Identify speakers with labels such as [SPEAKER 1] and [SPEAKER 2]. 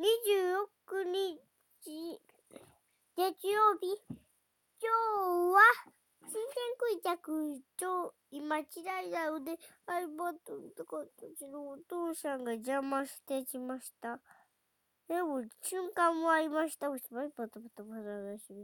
[SPEAKER 1] 26日、月曜日。今日は、新鮮食い着と今、嫌いだので、iPad とか、うちのお父さんが邪魔してきました。でも、瞬間もありました。おしまい、バタバタバタバタ。